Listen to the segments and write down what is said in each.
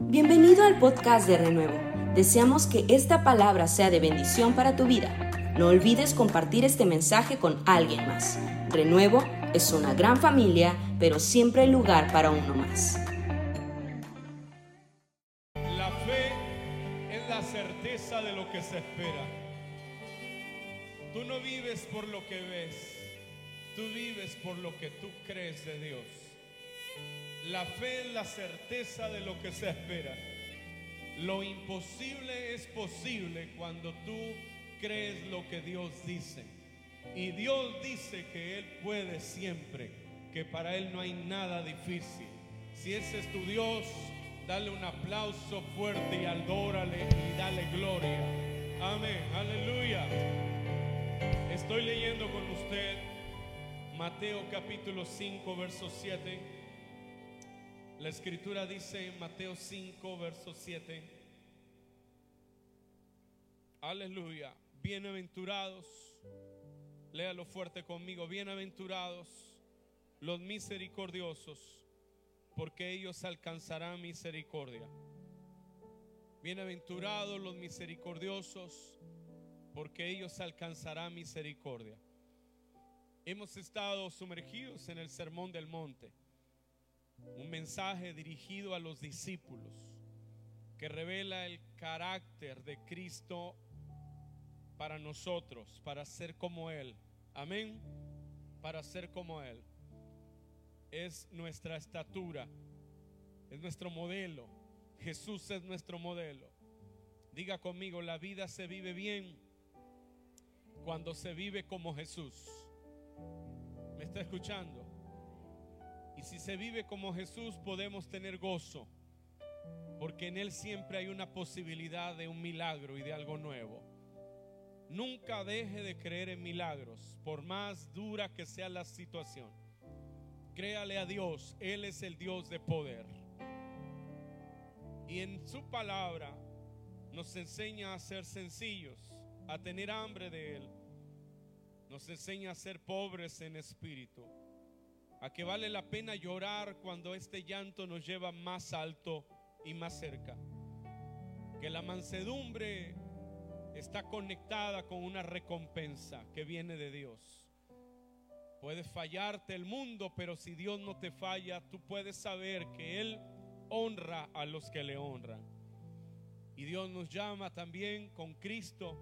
Bienvenido al podcast de Renuevo. Deseamos que esta palabra sea de bendición para tu vida. No olvides compartir este mensaje con alguien más. Renuevo es una gran familia, pero siempre hay lugar para uno más. La fe es la certeza de lo que se espera. Tú no vives por lo que ves, tú vives por lo que tú crees de Dios. La fe es la certeza de lo que se espera. Lo imposible es posible cuando tú crees lo que Dios dice. Y Dios dice que Él puede siempre, que para Él no hay nada difícil. Si ese es tu Dios, dale un aplauso fuerte y adórale y dale gloria. Amén, aleluya. Estoy leyendo con usted Mateo capítulo 5, verso 7. La escritura dice en Mateo 5, verso 7. Aleluya. Bienaventurados. Léalo fuerte conmigo. Bienaventurados los misericordiosos, porque ellos alcanzarán misericordia. Bienaventurados los misericordiosos, porque ellos alcanzarán misericordia. Hemos estado sumergidos en el Sermón del Monte un mensaje dirigido a los discípulos que revela el carácter de Cristo para nosotros, para ser como Él. Amén. Para ser como Él. Es nuestra estatura, es nuestro modelo. Jesús es nuestro modelo. Diga conmigo, la vida se vive bien cuando se vive como Jesús. ¿Me está escuchando? Y si se vive como Jesús podemos tener gozo, porque en Él siempre hay una posibilidad de un milagro y de algo nuevo. Nunca deje de creer en milagros, por más dura que sea la situación. Créale a Dios, Él es el Dios de poder. Y en su palabra nos enseña a ser sencillos, a tener hambre de Él. Nos enseña a ser pobres en espíritu a que vale la pena llorar cuando este llanto nos lleva más alto y más cerca. Que la mansedumbre está conectada con una recompensa que viene de Dios. Puede fallarte el mundo, pero si Dios no te falla, tú puedes saber que Él honra a los que le honran. Y Dios nos llama también con Cristo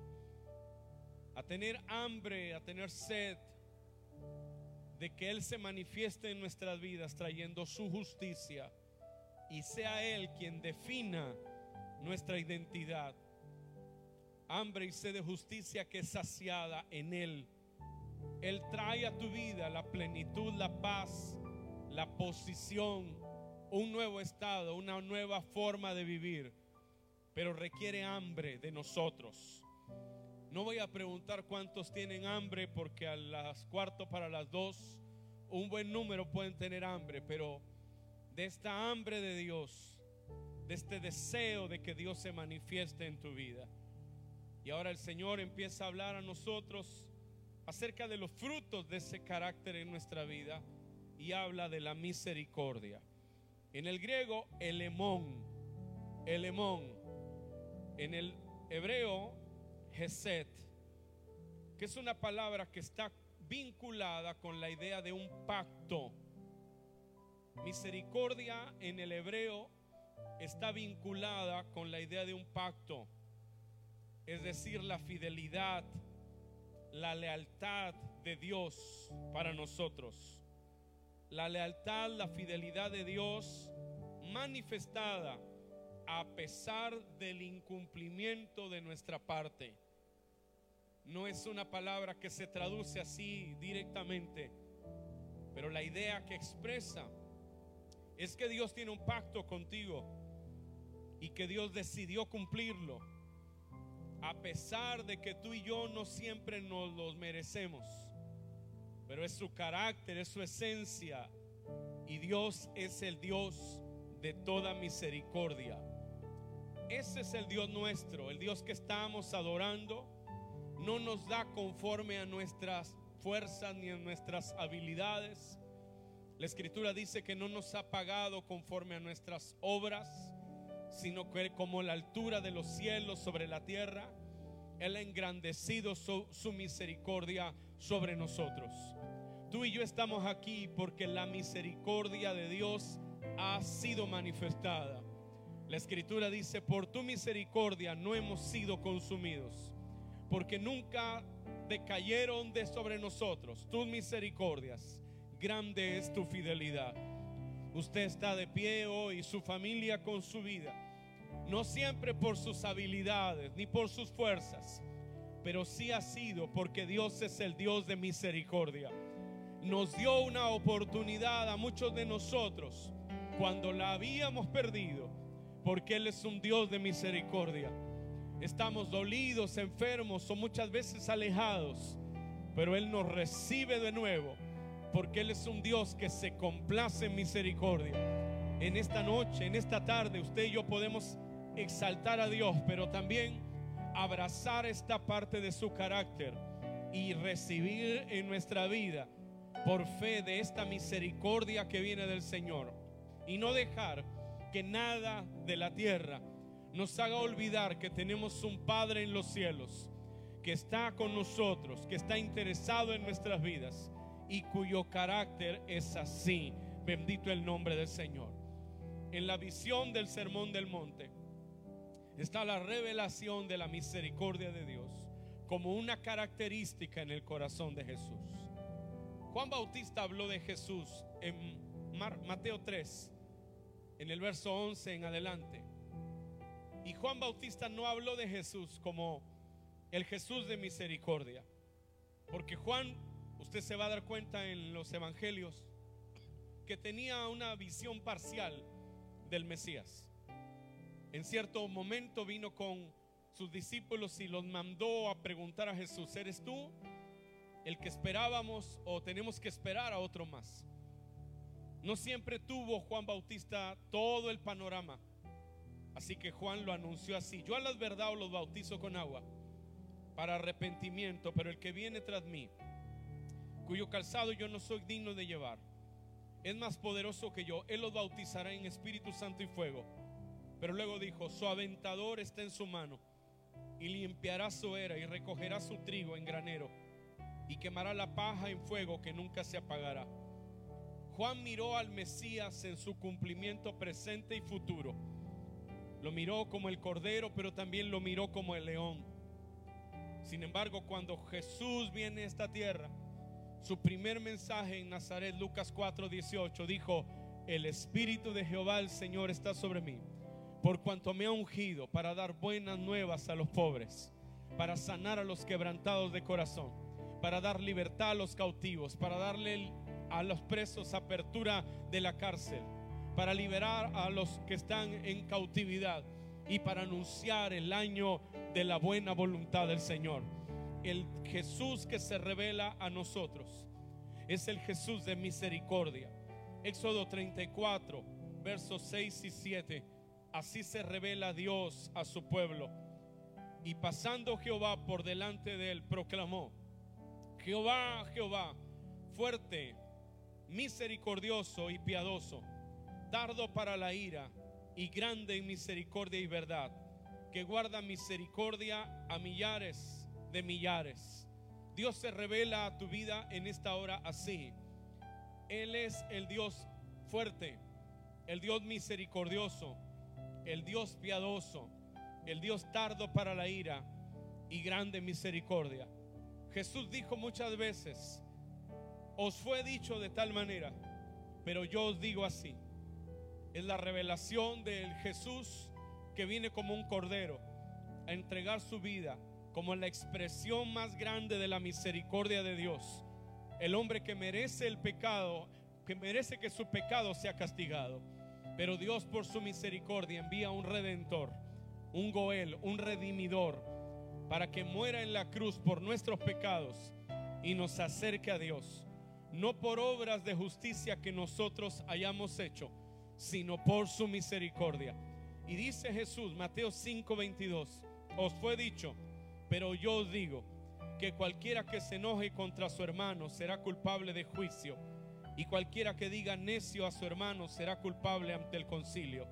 a tener hambre, a tener sed de que Él se manifieste en nuestras vidas trayendo su justicia y sea Él quien defina nuestra identidad. Hambre y sed de justicia que es saciada en Él. Él trae a tu vida la plenitud, la paz, la posición, un nuevo estado, una nueva forma de vivir, pero requiere hambre de nosotros. No voy a preguntar cuántos tienen hambre porque a las cuarto para las dos un buen número pueden tener hambre, pero de esta hambre de Dios, de este deseo de que Dios se manifieste en tu vida. Y ahora el Señor empieza a hablar a nosotros acerca de los frutos de ese carácter en nuestra vida y habla de la misericordia. En el griego, el emón, el emón. En el hebreo, Geset, que es una palabra que está vinculada con la idea de un pacto. Misericordia en el hebreo está vinculada con la idea de un pacto, es decir, la fidelidad, la lealtad de Dios para nosotros. La lealtad, la fidelidad de Dios manifestada a pesar del incumplimiento de nuestra parte no es una palabra que se traduce así directamente, pero la idea que expresa es que Dios tiene un pacto contigo y que Dios decidió cumplirlo, a pesar de que tú y yo no siempre nos los merecemos, pero es su carácter, es su esencia, y Dios es el Dios de toda misericordia. Ese es el Dios nuestro, el Dios que estamos adorando no nos da conforme a nuestras fuerzas ni a nuestras habilidades. La escritura dice que no nos ha pagado conforme a nuestras obras, sino que como la altura de los cielos sobre la tierra, Él ha engrandecido su, su misericordia sobre nosotros. Tú y yo estamos aquí porque la misericordia de Dios ha sido manifestada. La escritura dice, por tu misericordia no hemos sido consumidos, porque nunca decayeron de sobre nosotros tus misericordias. Grande es tu fidelidad. Usted está de pie hoy, su familia con su vida, no siempre por sus habilidades ni por sus fuerzas, pero sí ha sido porque Dios es el Dios de misericordia. Nos dio una oportunidad a muchos de nosotros cuando la habíamos perdido, porque Él es un Dios de misericordia. Estamos dolidos, enfermos o muchas veces alejados, pero Él nos recibe de nuevo, porque Él es un Dios que se complace en misericordia. En esta noche, en esta tarde, usted y yo podemos exaltar a Dios, pero también abrazar esta parte de su carácter y recibir en nuestra vida por fe de esta misericordia que viene del Señor y no dejar que nada de la tierra nos haga olvidar que tenemos un Padre en los cielos que está con nosotros, que está interesado en nuestras vidas y cuyo carácter es así. Bendito el nombre del Señor. En la visión del Sermón del Monte está la revelación de la misericordia de Dios como una característica en el corazón de Jesús. Juan Bautista habló de Jesús en Mateo 3, en el verso 11 en adelante. Y Juan Bautista no habló de Jesús como el Jesús de misericordia. Porque Juan, usted se va a dar cuenta en los evangelios, que tenía una visión parcial del Mesías. En cierto momento vino con sus discípulos y los mandó a preguntar a Jesús, ¿eres tú el que esperábamos o tenemos que esperar a otro más? No siempre tuvo Juan Bautista todo el panorama. Así que Juan lo anunció así. Yo a las verdad los bautizo con agua para arrepentimiento, pero el que viene tras mí, cuyo calzado yo no soy digno de llevar, es más poderoso que yo. Él los bautizará en Espíritu Santo y fuego. Pero luego dijo, su aventador está en su mano y limpiará su era y recogerá su trigo en granero y quemará la paja en fuego que nunca se apagará. Juan miró al Mesías en su cumplimiento presente y futuro. Lo miró como el cordero, pero también lo miró como el león. Sin embargo, cuando Jesús viene a esta tierra, su primer mensaje en Nazaret, Lucas 4:18, dijo, el Espíritu de Jehová el Señor está sobre mí, por cuanto me ha ungido para dar buenas nuevas a los pobres, para sanar a los quebrantados de corazón, para dar libertad a los cautivos, para darle a los presos apertura de la cárcel, para liberar a los que están en cautividad y para anunciar el año de la buena voluntad del Señor. El Jesús que se revela a nosotros es el Jesús de misericordia. Éxodo 34, versos 6 y 7. Así se revela Dios a su pueblo. Y pasando Jehová por delante de él, proclamó, Jehová, Jehová, fuerte misericordioso y piadoso, tardo para la ira y grande en misericordia y verdad, que guarda misericordia a millares de millares. Dios se revela a tu vida en esta hora así. Él es el Dios fuerte, el Dios misericordioso, el Dios piadoso, el Dios tardo para la ira y grande misericordia. Jesús dijo muchas veces, os fue dicho de tal manera, pero yo os digo así. Es la revelación del Jesús que viene como un cordero a entregar su vida como la expresión más grande de la misericordia de Dios. El hombre que merece el pecado, que merece que su pecado sea castigado. Pero Dios por su misericordia envía un redentor, un Goel, un redimidor, para que muera en la cruz por nuestros pecados y nos acerque a Dios no por obras de justicia que nosotros hayamos hecho, sino por su misericordia. Y dice Jesús, Mateo 5:22, os fue dicho, pero yo os digo, que cualquiera que se enoje contra su hermano será culpable de juicio, y cualquiera que diga necio a su hermano será culpable ante el concilio.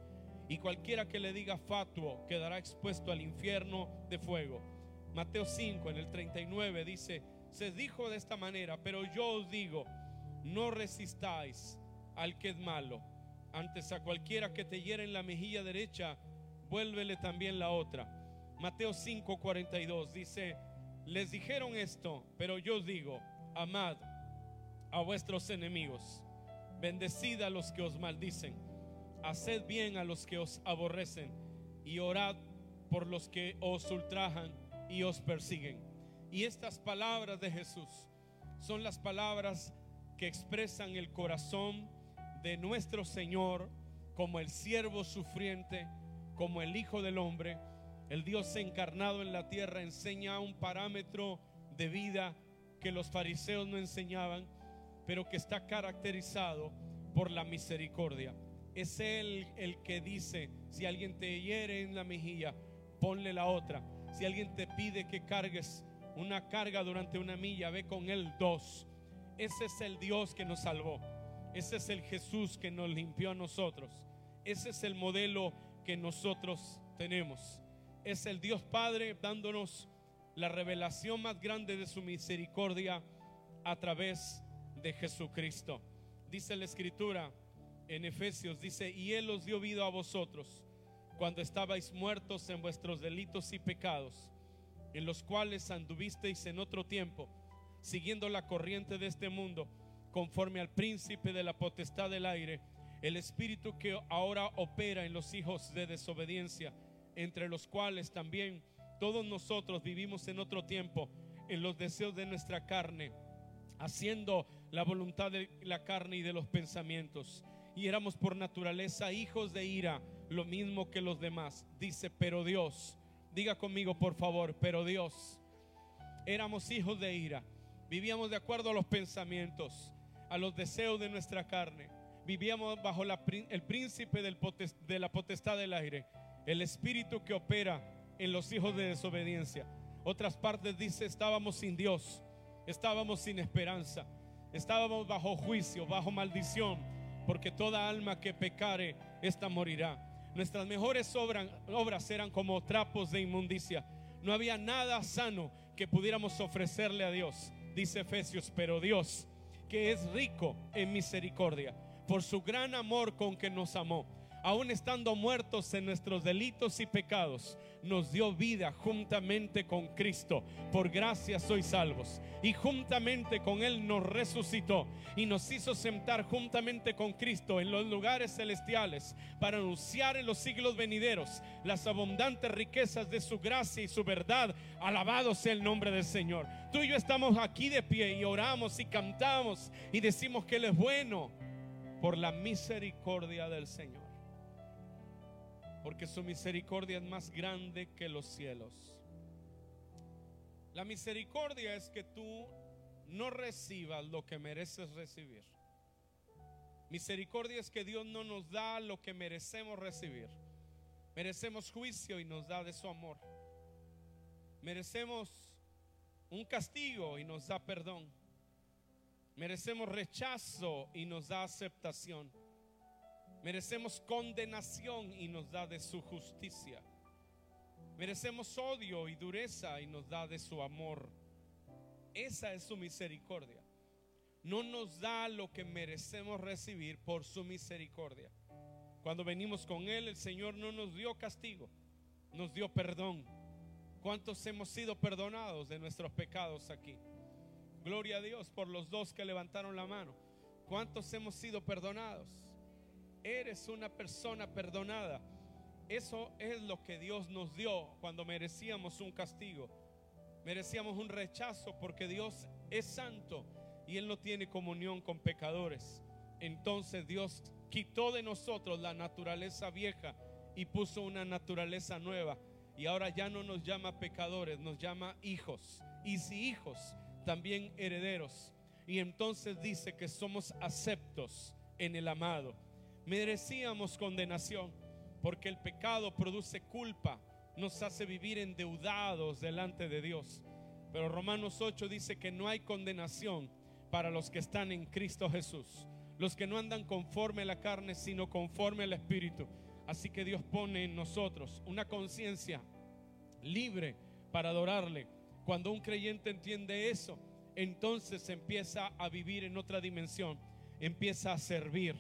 y cualquiera que le diga fatuo quedará expuesto al infierno de fuego. Mateo 5 en el 39 dice, se dijo de esta manera, pero yo os digo, no resistáis al que es malo. Antes a cualquiera que te hiera en la mejilla derecha, vuélvele también la otra. Mateo 5, 42 dice, les dijeron esto, pero yo digo, amad a vuestros enemigos, bendecid a los que os maldicen, haced bien a los que os aborrecen y orad por los que os ultrajan y os persiguen. Y estas palabras de Jesús son las palabras que expresan el corazón de nuestro Señor como el siervo sufriente, como el Hijo del Hombre. El Dios encarnado en la tierra enseña un parámetro de vida que los fariseos no enseñaban, pero que está caracterizado por la misericordia. Es Él el que dice, si alguien te hiere en la mejilla, ponle la otra. Si alguien te pide que cargues una carga durante una milla, ve con Él dos. Ese es el Dios que nos salvó. Ese es el Jesús que nos limpió a nosotros. Ese es el modelo que nosotros tenemos. Es el Dios Padre dándonos la revelación más grande de su misericordia a través de Jesucristo. Dice la escritura en Efesios, dice, y Él os dio vida a vosotros cuando estabais muertos en vuestros delitos y pecados, en los cuales anduvisteis en otro tiempo siguiendo la corriente de este mundo, conforme al príncipe de la potestad del aire, el espíritu que ahora opera en los hijos de desobediencia, entre los cuales también todos nosotros vivimos en otro tiempo, en los deseos de nuestra carne, haciendo la voluntad de la carne y de los pensamientos. Y éramos por naturaleza hijos de ira, lo mismo que los demás. Dice, pero Dios, diga conmigo por favor, pero Dios, éramos hijos de ira Vivíamos de acuerdo a los pensamientos, a los deseos de nuestra carne. Vivíamos bajo el príncipe de la potestad del aire, el espíritu que opera en los hijos de desobediencia. Otras partes dice, estábamos sin Dios, estábamos sin esperanza, estábamos bajo juicio, bajo maldición, porque toda alma que pecare, esta morirá. Nuestras mejores obras eran como trapos de inmundicia. No había nada sano que pudiéramos ofrecerle a Dios dice Efesios, pero Dios, que es rico en misericordia, por su gran amor con que nos amó, aun estando muertos en nuestros delitos y pecados, nos dio vida juntamente con Cristo. Por gracia sois salvos. Y juntamente con Él nos resucitó y nos hizo sentar juntamente con Cristo en los lugares celestiales para anunciar en los siglos venideros las abundantes riquezas de su gracia y su verdad. Alabado sea el nombre del Señor. Tú y yo estamos aquí de pie y oramos y cantamos y decimos que Él es bueno por la misericordia del Señor porque su misericordia es más grande que los cielos. La misericordia es que tú no recibas lo que mereces recibir. Misericordia es que Dios no nos da lo que merecemos recibir. Merecemos juicio y nos da de su amor. Merecemos un castigo y nos da perdón. Merecemos rechazo y nos da aceptación. Merecemos condenación y nos da de su justicia. Merecemos odio y dureza y nos da de su amor. Esa es su misericordia. No nos da lo que merecemos recibir por su misericordia. Cuando venimos con Él, el Señor no nos dio castigo, nos dio perdón. ¿Cuántos hemos sido perdonados de nuestros pecados aquí? Gloria a Dios por los dos que levantaron la mano. ¿Cuántos hemos sido perdonados? Eres una persona perdonada. Eso es lo que Dios nos dio cuando merecíamos un castigo. Merecíamos un rechazo porque Dios es santo y Él no tiene comunión con pecadores. Entonces Dios quitó de nosotros la naturaleza vieja y puso una naturaleza nueva. Y ahora ya no nos llama pecadores, nos llama hijos. Y si hijos, también herederos. Y entonces dice que somos aceptos en el amado merecíamos condenación, porque el pecado produce culpa, nos hace vivir endeudados delante de Dios. Pero Romanos 8 dice que no hay condenación para los que están en Cristo Jesús, los que no andan conforme a la carne, sino conforme al Espíritu. Así que Dios pone en nosotros una conciencia libre para adorarle. Cuando un creyente entiende eso, entonces empieza a vivir en otra dimensión, empieza a servir,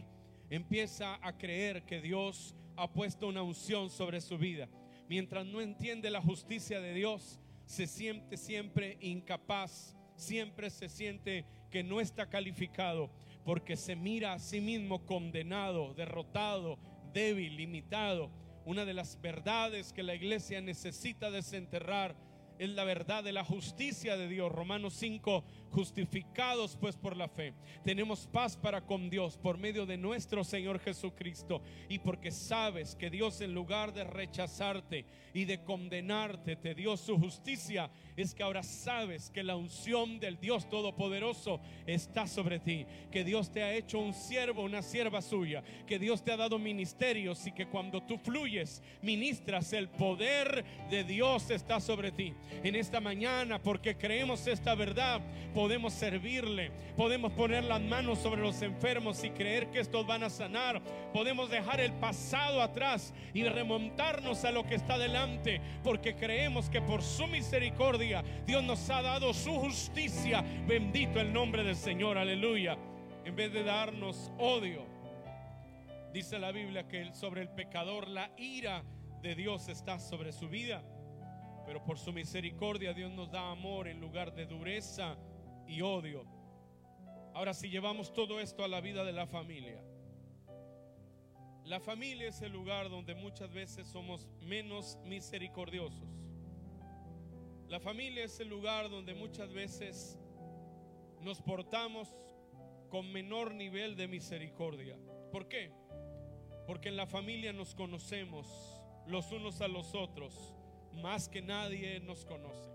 empieza a creer que Dios ha puesto una unción sobre su vida. Mientras no entiende la justicia de Dios, se siente siempre incapaz, siempre se siente que no está calificado, porque se mira a sí mismo condenado, derrotado, débil, limitado. Una de las verdades que la iglesia necesita desenterrar es la verdad de la justicia de Dios. Romanos 5, justificados pues por la fe. Tenemos paz para con Dios por medio de nuestro Señor Jesucristo. Y porque sabes que Dios en lugar de rechazarte y de condenarte te dio su justicia, es que ahora sabes que la unción del Dios Todopoderoso está sobre ti. Que Dios te ha hecho un siervo, una sierva suya. Que Dios te ha dado ministerios y que cuando tú fluyes, ministras, el poder de Dios está sobre ti. En esta mañana, porque creemos esta verdad, podemos servirle, podemos poner las manos sobre los enfermos y creer que estos van a sanar, podemos dejar el pasado atrás y remontarnos a lo que está delante, porque creemos que por su misericordia Dios nos ha dado su justicia. Bendito el nombre del Señor, aleluya. En vez de darnos odio, dice la Biblia que sobre el pecador la ira de Dios está sobre su vida. Pero por su misericordia Dios nos da amor en lugar de dureza y odio. Ahora si llevamos todo esto a la vida de la familia, la familia es el lugar donde muchas veces somos menos misericordiosos. La familia es el lugar donde muchas veces nos portamos con menor nivel de misericordia. ¿Por qué? Porque en la familia nos conocemos los unos a los otros más que nadie nos conoce.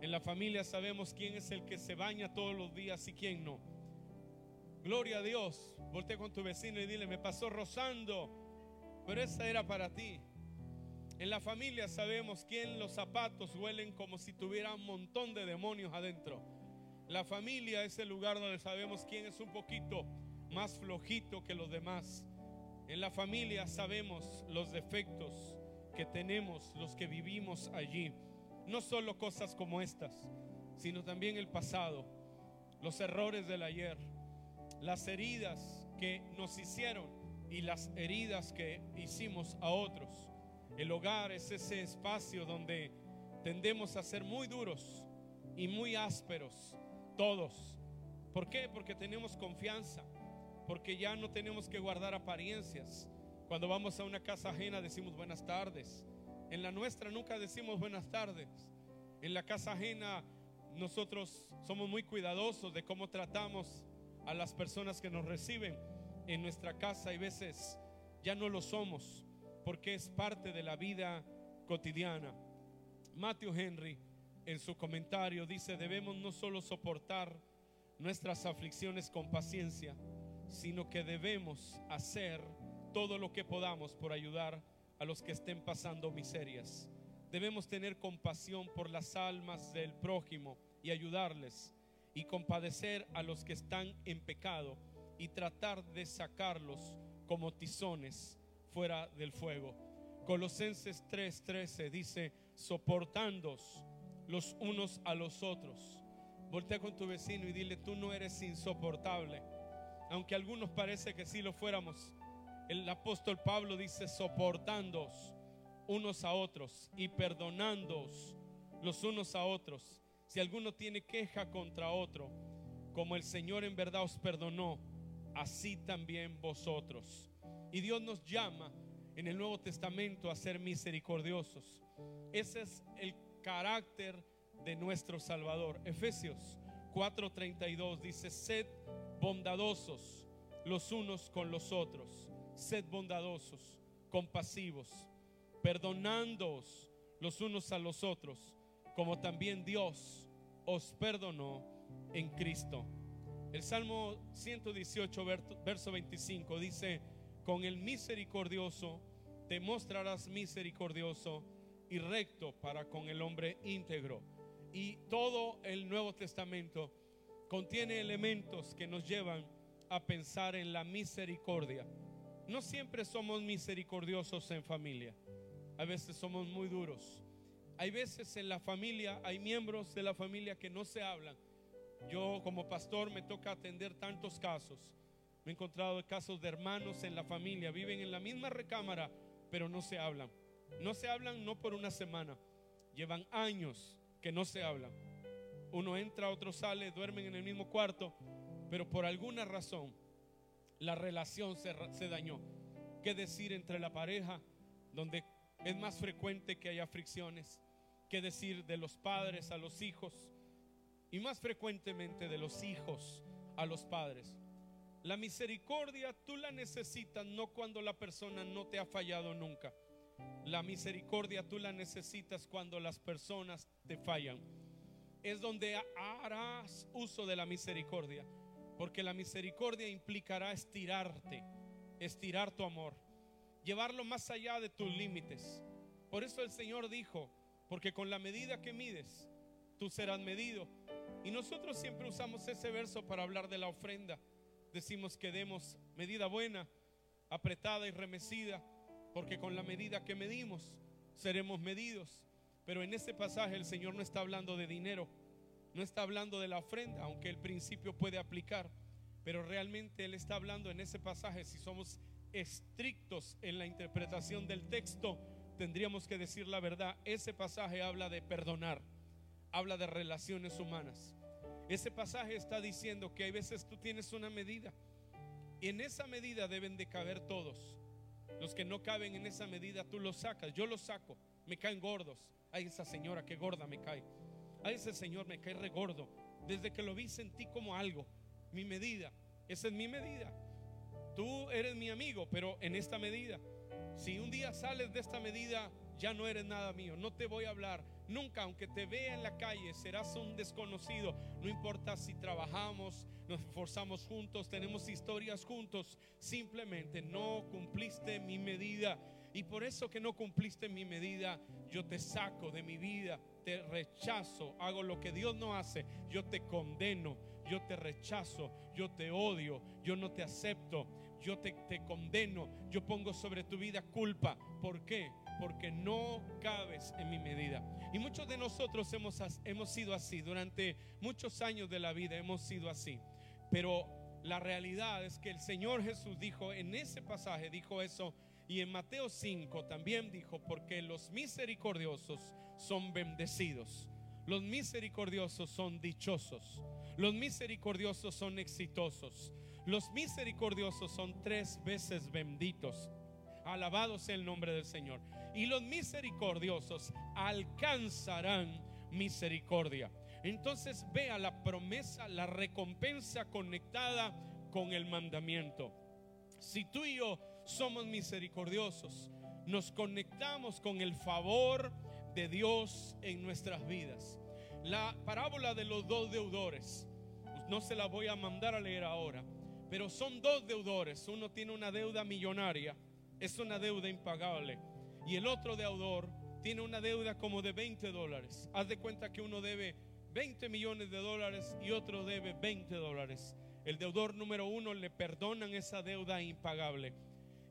En la familia sabemos quién es el que se baña todos los días y quién no. Gloria a Dios. Voltea con tu vecino y dile, me pasó rozando, pero esa era para ti. En la familia sabemos quién los zapatos huelen como si tuviera un montón de demonios adentro. La familia es el lugar donde sabemos quién es un poquito más flojito que los demás. En la familia sabemos los defectos que tenemos los que vivimos allí. No solo cosas como estas, sino también el pasado, los errores del ayer, las heridas que nos hicieron y las heridas que hicimos a otros. El hogar es ese espacio donde tendemos a ser muy duros y muy ásperos, todos. ¿Por qué? Porque tenemos confianza, porque ya no tenemos que guardar apariencias. Cuando vamos a una casa ajena decimos buenas tardes, en la nuestra nunca decimos buenas tardes. En la casa ajena nosotros somos muy cuidadosos de cómo tratamos a las personas que nos reciben en nuestra casa y veces ya no lo somos porque es parte de la vida cotidiana. Matthew Henry en su comentario dice, debemos no solo soportar nuestras aflicciones con paciencia, sino que debemos hacer todo lo que podamos por ayudar a a los que estén pasando miserias. Debemos tener compasión por las almas del prójimo y ayudarles y compadecer a los que están en pecado y tratar de sacarlos como tizones fuera del fuego. Colosenses 3:13 dice, soportándos los unos a los otros. Voltea con tu vecino y dile, tú no eres insoportable. Aunque algunos parece que sí lo fuéramos, el apóstol Pablo dice, soportándoos unos a otros y perdonándoos los unos a otros. Si alguno tiene queja contra otro, como el Señor en verdad os perdonó, así también vosotros. Y Dios nos llama en el Nuevo Testamento a ser misericordiosos. Ese es el carácter de nuestro Salvador. Efesios 4:32 dice, sed bondadosos los unos con los otros sed bondadosos, compasivos, perdonándoos los unos a los otros, como también Dios os perdonó en Cristo. El Salmo 118, verso 25 dice, con el misericordioso te mostrarás misericordioso y recto para con el hombre íntegro. Y todo el Nuevo Testamento contiene elementos que nos llevan a pensar en la misericordia No siempre somos misericordiosos en familia. A veces somos muy duros. Hay veces en la familia, hay miembros de la familia que no se hablan. Yo como pastor me toca atender tantos casos. Me he encontrado casos de hermanos en la familia, viven en la misma recámara, pero no se hablan. No se hablan no por una semana, llevan años que no se hablan. Uno entra, otro sale, duermen en el mismo cuarto, pero por alguna razón la relación se, se dañó. ¿Qué decir entre la pareja, donde es más frecuente que haya fricciones? ¿Qué decir de los padres a los hijos? Y más frecuentemente de los hijos a los padres. La misericordia tú la necesitas no cuando la persona no te ha fallado nunca. La misericordia tú la necesitas cuando las personas te fallan. Es donde harás uso de la misericordia. Porque la misericordia implicará estirarte, estirar tu amor, llevarlo más allá de tus límites. Por eso el Señor dijo, porque con la medida que mides, tú serás medido. Y nosotros siempre usamos ese verso para hablar de la ofrenda. Decimos que demos medida buena, apretada y remecida, porque con la medida que medimos, seremos medidos. Pero en ese pasaje el Señor no está hablando de dinero, no está hablando de la ofrenda, aunque el principio puede aplicar, pero realmente Él está hablando en ese pasaje, si somos estrictos en la interpretación del texto, tendríamos que decir la verdad. Ese pasaje habla de perdonar, habla de relaciones humanas. Ese pasaje está diciendo que hay veces tú tienes una medida y en esa medida deben de caber todos. Los que no caben en esa medida tú los sacas, yo los saco, me caen gordos. Ay, esa señora que gorda me cae. A ese señor me cae regordo. Desde que lo vi sentí como algo. Mi medida. Esa es mi medida. Tú eres mi amigo, pero en esta medida. Si un día sales de esta medida, ya no eres nada mío. No te voy a hablar. Nunca, aunque te vea en la calle, serás un desconocido. No importa si trabajamos, nos esforzamos juntos, tenemos historias juntos. Simplemente no cumpliste mi medida. Y por eso que no cumpliste mi medida, yo te saco de mi vida, te rechazo, hago lo que Dios no hace, yo te condeno, yo te rechazo, yo te odio, yo no te acepto, yo te, te condeno, yo pongo sobre tu vida culpa. ¿Por qué? Porque no cabes en mi medida. Y muchos de nosotros hemos, hemos sido así, durante muchos años de la vida hemos sido así. Pero la realidad es que el Señor Jesús dijo en ese pasaje, dijo eso y en Mateo 5 también dijo, porque los misericordiosos son bendecidos, los misericordiosos son dichosos, los misericordiosos son exitosos, los misericordiosos son tres veces benditos. Alabado sea el nombre del Señor. Y los misericordiosos alcanzarán misericordia. Entonces vea la promesa, la recompensa conectada con el mandamiento. Si tú y yo somos misericordiosos, nos conectamos con el favor de Dios en nuestras vidas. La parábola de los dos deudores, no se la voy a mandar a leer ahora, pero son dos deudores. Uno tiene una deuda millonaria, es una deuda impagable, y el otro deudor tiene una deuda como de 20 dólares. Haz de cuenta que uno debe 20 millones de dólares y otro debe 20 dólares. El deudor número uno le perdonan esa deuda impagable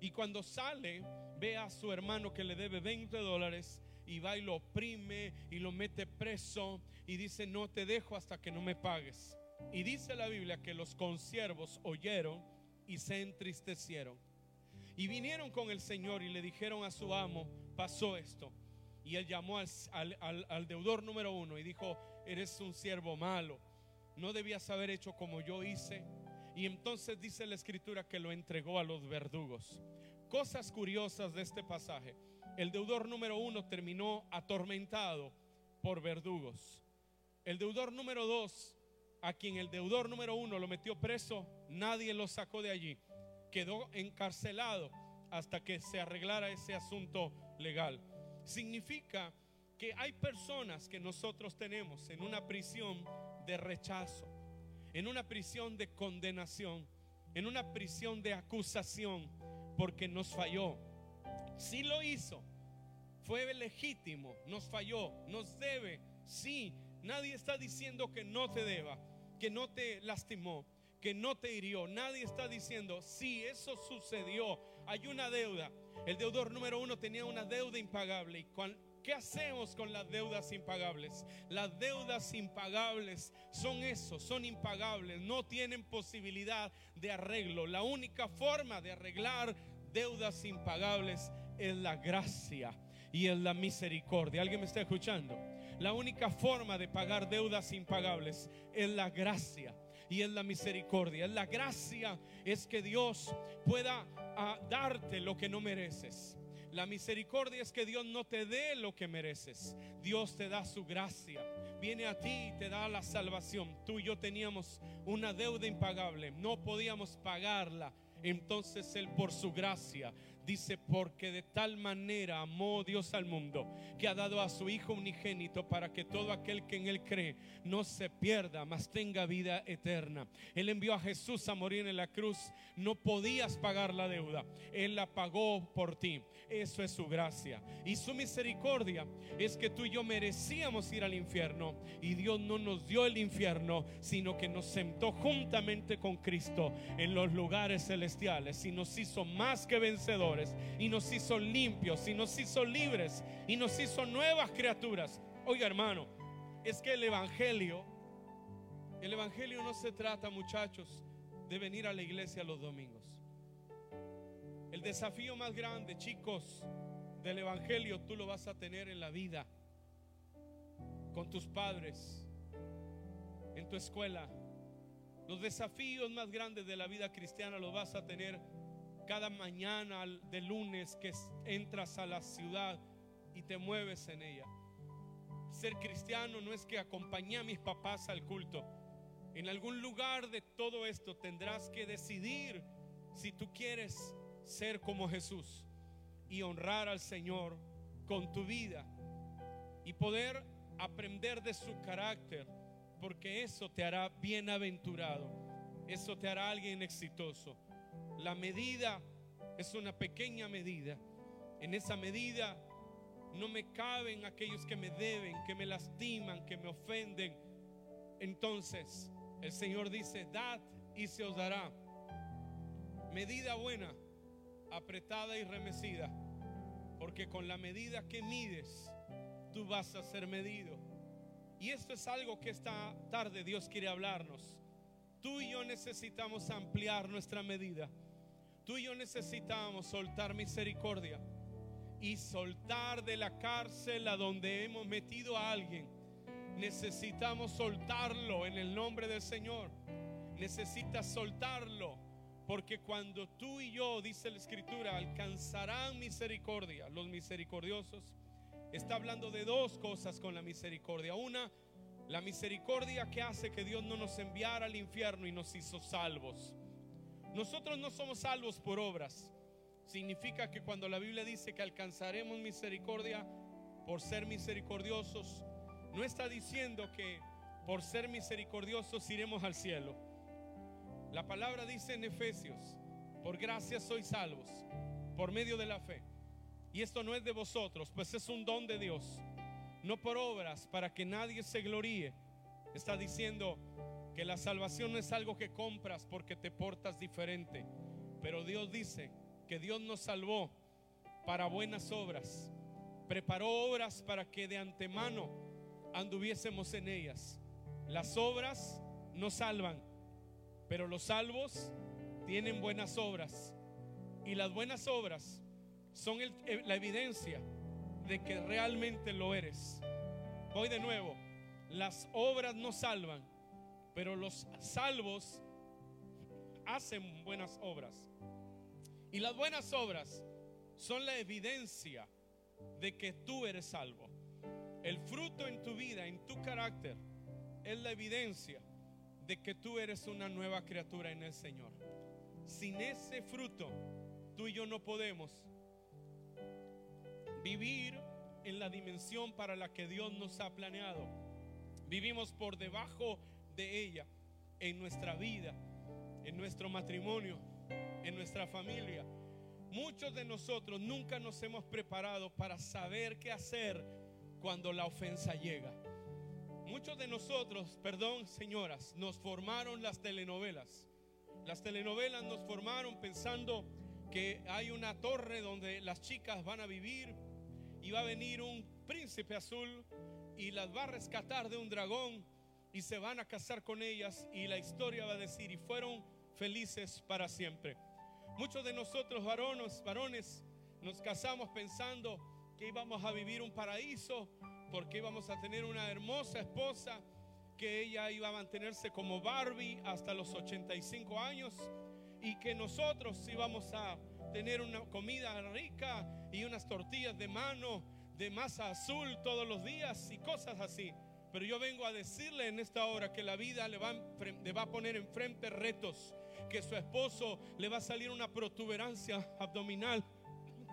y cuando sale, ve a su hermano que le debe 20 dólares y va y lo oprime y lo mete preso y dice, no te dejo hasta que no me pagues. Y dice la Biblia que los consiervos oyeron y se entristecieron. Y vinieron con el Señor y le dijeron a su amo, pasó esto. Y él llamó al, al, deudor número uno y dijo, eres un siervo malo, no debías haber hecho como yo hice y entonces dice la escritura que lo entregó a los verdugos. Cosas curiosas de este pasaje. El deudor número uno terminó atormentado por verdugos. El deudor número dos, a quien el deudor número uno lo metió preso, nadie lo sacó de allí. Quedó encarcelado hasta que se arreglara ese asunto legal. Significa que hay personas que nosotros tenemos en una prisión de rechazo en una prisión de condenación, en una prisión de acusación, porque nos falló. Si lo hizo, fue legítimo, nos falló, nos debe, sí. Nadie está diciendo que no te deba, que no te lastimó, que no te hirió. Nadie está diciendo, si eso sucedió, hay una deuda. El deudor número uno tenía una deuda impagable. ¿Y qué hacemos con las deudas impagables? Las deudas impagables son eso, son impagables, no tienen posibilidad de arreglo. La única forma de arreglar deudas impagables es la gracia y es la misericordia. ¿Alguien me está escuchando? La única forma de pagar deudas impagables es la gracia y es la misericordia. La gracia es que Dios pueda ah, darte lo que no mereces. La misericordia es que Dios no te dé lo que mereces. Dios te da su gracia. Viene a ti y te da la salvación. Tú y yo teníamos una deuda impagable. No podíamos pagarla. Entonces Él por su gracia Dice, porque de tal manera amó Dios al mundo que ha dado a su Hijo unigénito para que todo aquel que en Él cree no se pierda, mas tenga vida eterna. Él envió a Jesús a morir en la cruz. No podías pagar la deuda. Él la pagó por ti. Eso es su gracia. Y su misericordia es que tú y yo merecíamos ir al infierno. Y Dios no nos dio el infierno, sino que nos sentó juntamente con Cristo en los lugares celestiales y nos hizo más que vencedores y nos hizo limpios y nos hizo libres y nos hizo nuevas criaturas. Oiga hermano, es que el Evangelio, el Evangelio no se trata muchachos de venir a la iglesia los domingos. El desafío más grande, chicos, del Evangelio tú lo vas a tener en la vida, con tus padres, en tu escuela. Los desafíos más grandes de la vida cristiana los vas a tener cada mañana de lunes que entras a la ciudad y te mueves en ella. Ser cristiano no es que acompañe a mis papás al culto. En algún lugar de todo esto tendrás que decidir si tú quieres ser como Jesús y honrar al Señor con tu vida y poder aprender de su carácter, porque eso te hará bienaventurado, eso te hará alguien exitoso. La medida es una pequeña medida. En esa medida no me caben aquellos que me deben, que me lastiman, que me ofenden. Entonces el Señor dice, dad y se os dará. Medida buena, apretada y remecida. Porque con la medida que mides, tú vas a ser medido. Y esto es algo que esta tarde Dios quiere hablarnos. Tú y yo necesitamos ampliar nuestra medida. Tú y yo necesitamos soltar misericordia y soltar de la cárcel a donde hemos metido a alguien. Necesitamos soltarlo en el nombre del Señor. Necesitas soltarlo porque cuando tú y yo, dice la escritura, alcanzarán misericordia, los misericordiosos, está hablando de dos cosas con la misericordia. Una, la misericordia que hace que Dios no nos enviara al infierno y nos hizo salvos. Nosotros no somos salvos por obras. Significa que cuando la Biblia dice que alcanzaremos misericordia por ser misericordiosos, no está diciendo que por ser misericordiosos iremos al cielo. La palabra dice en Efesios, por gracia sois salvos, por medio de la fe. Y esto no es de vosotros, pues es un don de Dios, no por obras para que nadie se gloríe. Está diciendo, que la salvación no es algo que compras porque te portas diferente, pero Dios dice que Dios nos salvó para buenas obras, preparó obras para que de antemano anduviésemos en ellas. Las obras no salvan, pero los salvos tienen buenas obras y las buenas obras son la evidencia de que realmente lo eres. Voy de nuevo, las obras no salvan, pero los salvos hacen buenas obras. Y las buenas obras son la evidencia de que tú eres salvo. El fruto en tu vida, en tu carácter, es la evidencia de que tú eres una nueva criatura en el Señor. Sin ese fruto, tú y yo no podemos vivir en la dimensión para la que Dios nos ha planeado. Vivimos por debajo de ella en nuestra vida, en nuestro matrimonio, en nuestra familia. Muchos de nosotros nunca nos hemos preparado para saber qué hacer cuando la ofensa llega. Muchos de nosotros, perdón señoras, nos formaron las telenovelas. Las telenovelas nos formaron pensando que hay una torre donde las chicas van a vivir y va a venir un príncipe azul y las va a rescatar de un dragón y se van a casar con ellas y la historia va a decir y fueron felices para siempre. Muchos de nosotros varones, varones nos casamos pensando que íbamos a vivir un paraíso porque íbamos a tener una hermosa esposa que ella iba a mantenerse como Barbie hasta los 85 años y que nosotros íbamos a tener una comida rica y unas tortillas de mano de masa azul todos los días y cosas así. Pero yo vengo a decirle en esta hora que la vida le va, a poner enfrente retos, que su esposo le va a salir una protuberancia abdominal,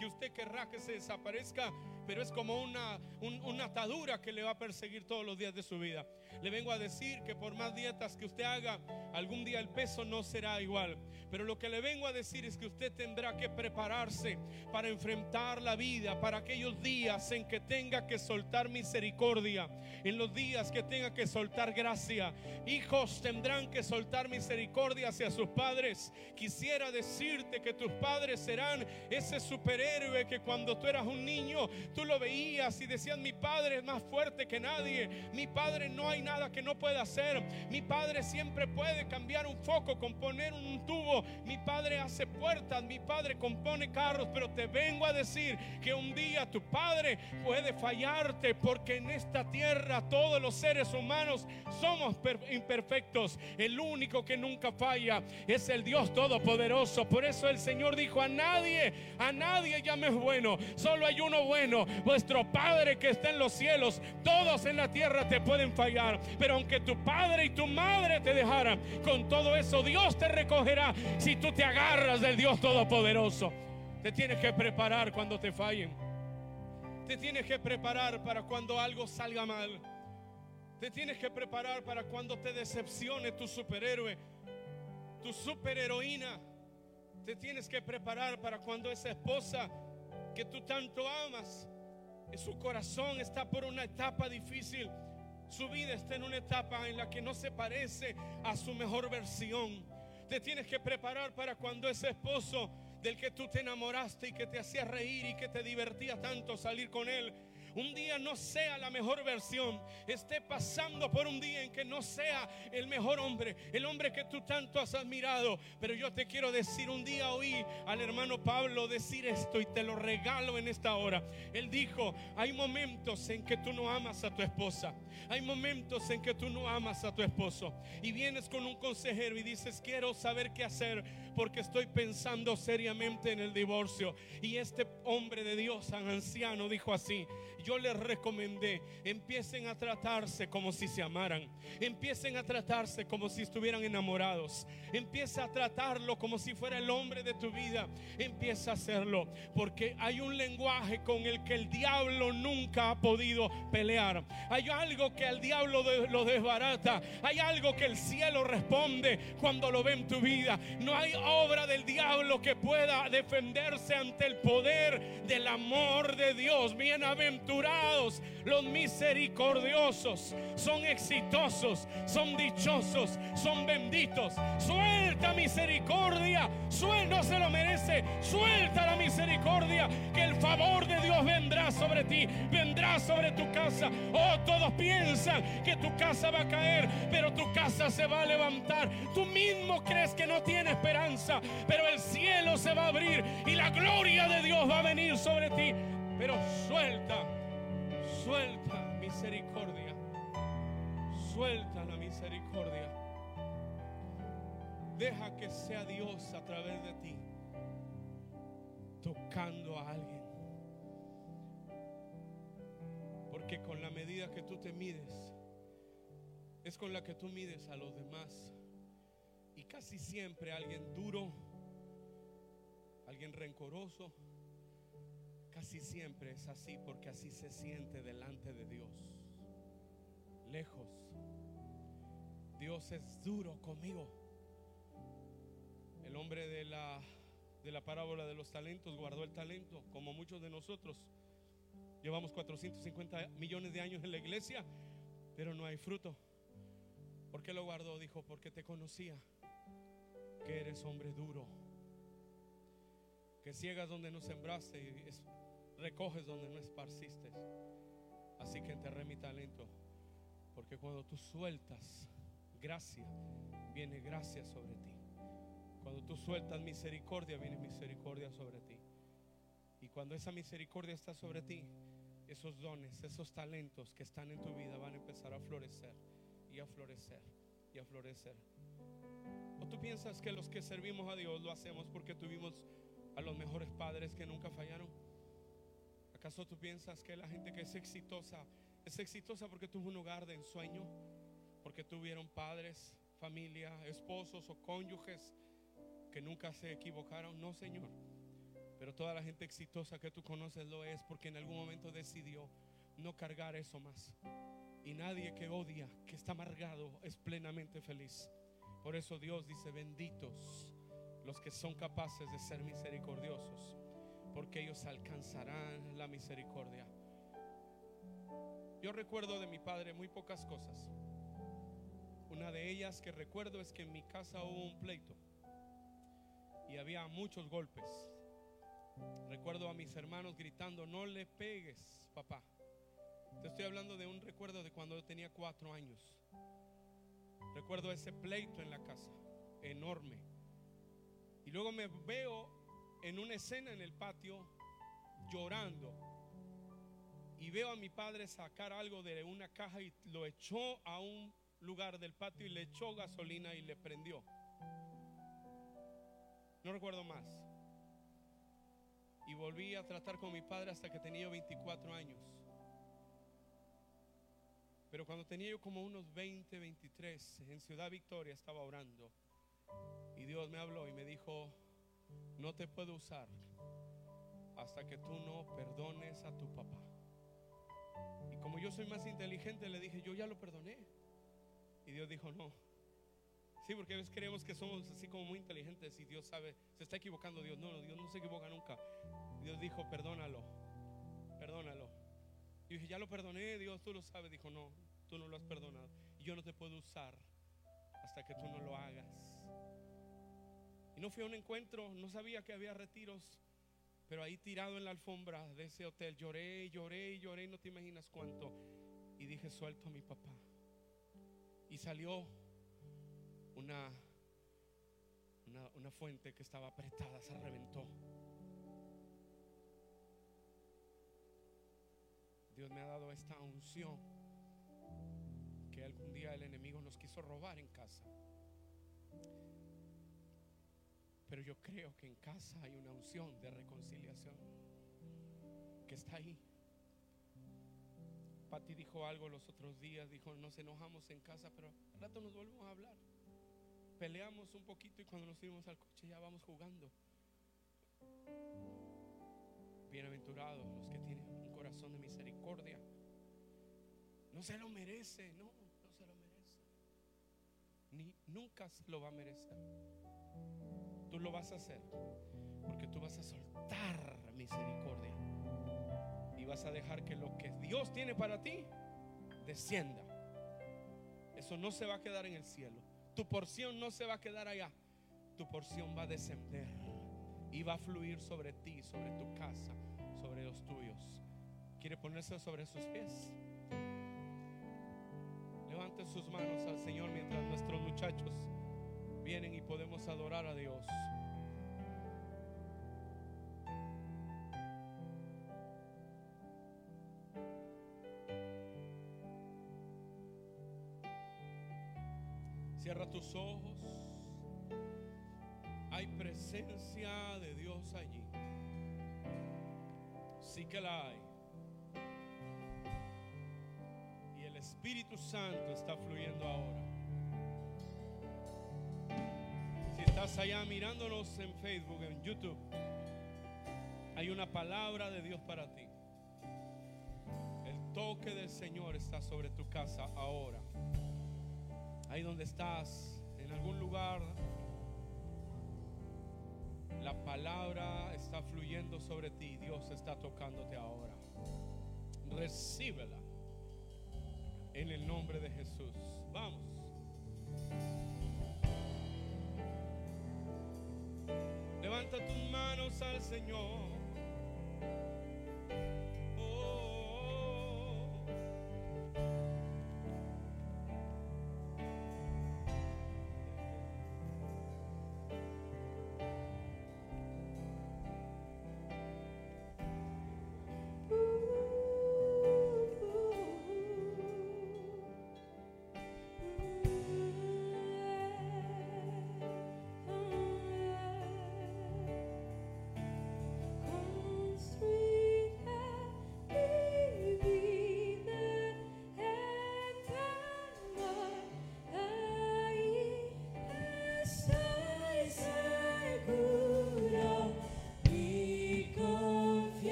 que usted querrá que se desaparezca pero es como una, una atadura que le va a perseguir todos los días de su vida. Le vengo a decir que por más dietas que usted haga, algún día el peso no será igual. Pero lo que le vengo a decir es que usted tendrá que prepararse para enfrentar la vida, para aquellos días en que tenga que soltar misericordia, en los días que tenga que soltar gracia. Hijos tendrán que soltar misericordia hacia sus padres. Quisiera decirte que tus padres serán ese superhéroe que cuando tú eras un niño tú lo veías y decías, mi padre es más fuerte que nadie, mi padre no hay nada que no pueda hacer, mi padre siempre puede cambiar un foco, componer un tubo, mi padre hace puertas, mi padre compone carros, pero te vengo a decir que un día tu padre puede fallarte porque en esta tierra todos los seres humanos somos imperfectos, el único que nunca falla es el Dios Todopoderoso, por eso el Señor dijo a nadie, a nadie llames bueno, solo hay uno bueno. Vuestro Padre que está en los cielos, todos en la tierra te pueden fallar, pero aunque tu padre y tu madre te dejaran, con todo eso Dios te recogerá si tú te agarras del Dios Todopoderoso. Te tienes que preparar cuando te fallen. Te tienes que preparar para cuando algo salga mal. Te tienes que preparar para cuando te decepcione tu superhéroe, tu superheroína. Te tienes que preparar para cuando esa esposa que tú tanto amas, su corazón está por una etapa difícil. Su vida está en una etapa en la que no se parece a su mejor versión. Te tienes que preparar para cuando ese esposo del que tú te enamoraste y que te hacía reír y que te divertía tanto salir con él, un día no sea la mejor versión, esté pasando por un día en que no sea el mejor hombre, el hombre que tú tanto has admirado. Pero yo te quiero decir, un día oí al hermano Pablo decir esto y te lo regalo en esta hora. Él dijo, hay momentos en que tú no amas a tu esposa, hay momentos en que tú no amas a tu esposo y vienes con un consejero y dices, quiero saber qué hacer porque estoy pensando seriamente en el divorcio. Y este hombre de Dios, tan anciano, dijo así, yo les recomendé, empiecen a tratarse como si se amaran, empiecen a tratarse como si estuvieran enamorados, empieza a tratarlo como si fuera el hombre de tu vida, empieza a hacerlo, porque hay un lenguaje con el que el diablo nunca ha podido pelear, hay algo que al diablo lo desbarata, hay algo que el cielo responde cuando lo ve en tu vida, no hay obra del diablo que pueda defenderse ante el poder del amor de Dios, bienaventurado los misericordiosos, son exitosos, son dichosos, son benditos. Suelta misericordia, suelta, no se lo merece, suelta la misericordia, que el favor de Dios vendrá sobre ti, vendrá sobre tu casa. Oh, todos piensan que tu casa va a caer, pero tu casa se va a levantar. Tú mismo crees que no tiene esperanza, pero el cielo se va a abrir y la gloria de Dios va a venir sobre ti. Pero suelta Suelta misericordia. Suelta la misericordia. Deja que sea Dios a través de ti tocando a alguien. Porque con la medida que tú te mides, es con la que tú mides a los demás. Y casi siempre alguien duro, alguien rencoroso, Casi siempre es así porque así se siente delante de Dios. Lejos. Dios es duro conmigo. El hombre de la, de la parábola de los talentos guardó el talento, como muchos de nosotros. Llevamos 450 millones de años en la iglesia, pero no hay fruto. ¿Por qué lo guardó? Dijo, porque te conocía que eres hombre duro Que ciegas donde no sembraste y es- recoges donde no esparciste. Así que enterré mi talento. Porque cuando tú sueltas gracia, viene gracia sobre ti. Cuando tú sueltas misericordia, viene misericordia sobre ti. Y cuando esa misericordia está sobre ti, esos dones, esos talentos que están en tu vida van a empezar a florecer y a florecer y a florecer. ¿O tú piensas que los que servimos a Dios lo hacemos porque tuvimos a los mejores padres que nunca fallaron? ¿Acaso tú piensas que la gente que es exitosa es exitosa porque tuvo un hogar de ensueño? Porque tuvieron padres, familia, esposos o cónyuges que nunca se equivocaron? No, Señor. Pero toda la gente exitosa que tú conoces lo es porque en algún momento decidió no cargar eso más. Y nadie que odia, que está amargado, es plenamente feliz. Por eso Dios dice, benditos los que son capaces de ser misericordiosos, porque ellos alcanzarán la misericordia. Yo recuerdo de mi padre muy pocas cosas. Una de ellas que recuerdo es que en mi casa hubo un pleito había muchos golpes. Recuerdo a mis hermanos gritando, no le pegues, papá. Te estoy hablando de un recuerdo de cuando yo tenía cuatro años. Recuerdo ese pleito en la casa, enorme. Y luego me veo en una escena en el patio llorando. Y veo a mi padre sacar algo de una caja y lo echó a un lugar del patio y le echó gasolina y le prendió. No recuerdo más. Y volví a tratar con mi padre hasta que tenía 24 años. Pero cuando tenía yo como unos 20, 23, en Ciudad Victoria estaba orando. Y Dios me habló y me dijo, no te puedo usar hasta que tú no perdones a tu papá. Y como yo soy más inteligente, le dije, yo ya lo perdoné. Y Dios dijo, no. Sí, porque a veces creemos que somos así como muy inteligentes y Dios sabe, se está equivocando Dios. No, Dios no se equivoca nunca. Dios dijo, perdónalo, perdónalo. Y dije, ya lo perdoné, Dios, tú lo sabes. Dijo, no, tú no lo has perdonado. Y yo no te puedo usar hasta que tú no lo hagas. Y no fui a un encuentro, no sabía que había retiros, pero ahí tirado en la alfombra de ese hotel lloré, lloré, lloré, no te imaginas cuánto. Y dije, suelto a mi papá. Y salió una, una, fuente que estaba apretada, se reventó. Dios me ha dado esta unción que algún día el enemigo nos quiso robar en casa. Pero yo creo que en casa hay una unción de reconciliación que está ahí. Pati dijo algo los otros días, dijo, nos enojamos en casa, pero al rato nos volvemos a hablar. Peleamos un poquito y cuando nos subimos al coche ya vamos jugando. Bienaventurados los que tienen un corazón de misericordia. No se lo merece, no, no se lo merece. Ni nunca lo va a merecer. Tú lo vas a hacer porque tú vas a soltar misericordia y vas a dejar que lo que Dios tiene para ti descienda. Eso no se va a quedar en el cielo. Tu porción no se va a quedar allá. Tu porción va a descender y va a fluir sobre ti, sobre tu casa, sobre los tuyos. ¿Quiere ponerse sobre sus pies? Levante sus manos al Señor mientras nuestros muchachos vienen y podemos adorar a Dios. Cierra tus ojos. Hay presencia de Dios allí. Sí que la hay. Y el Espíritu Santo está fluyendo ahora. Si estás allá mirándonos en Facebook, en YouTube, hay una palabra de Dios para ti. El toque del Señor está sobre tu casa ahora. Ahí donde estás, en algún lugar, la palabra está fluyendo sobre ti. Dios está tocándote ahora. Recíbela en el nombre de Jesús. Vamos. Levanta tus manos al Señor.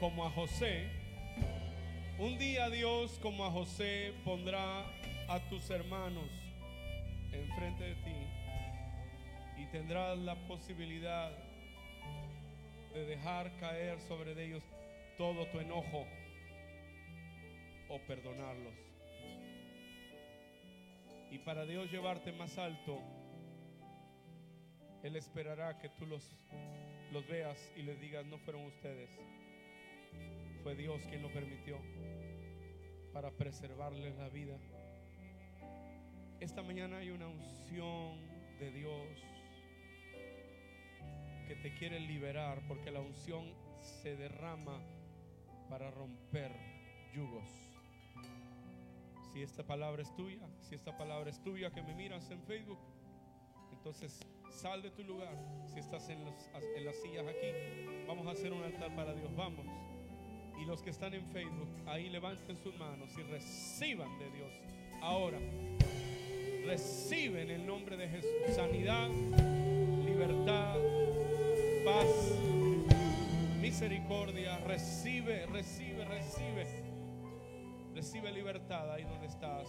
Como, a José, un día Dios como a José pondrá a tus hermanos enfrente de ti y tendrás la posibilidad de dejar caer sobre ellos todo tu enojo o perdonarlos. Y para Dios llevarte más alto, Él esperará que tú los los veas y les digas, no fueron ustedes, fue Dios quien lo permitió para preservarles la vida. Esta mañana hay una unción de Dios que te quiere liberar porque la unción se derrama para romper yugos. Si esta palabra es tuya, si esta palabra es tuya que me miras en Facebook, entonces Sal de tu lugar. Si estás en, las sillas aquí, vamos a hacer un altar para Dios. Vamos. Y los que están en Facebook, ahí levanten sus manos y reciban de Dios. Ahora, reciben el nombre de Jesús. Sanidad, libertad, paz, misericordia. Recibe, recibe, recibe. Recibe libertad ahí donde estás.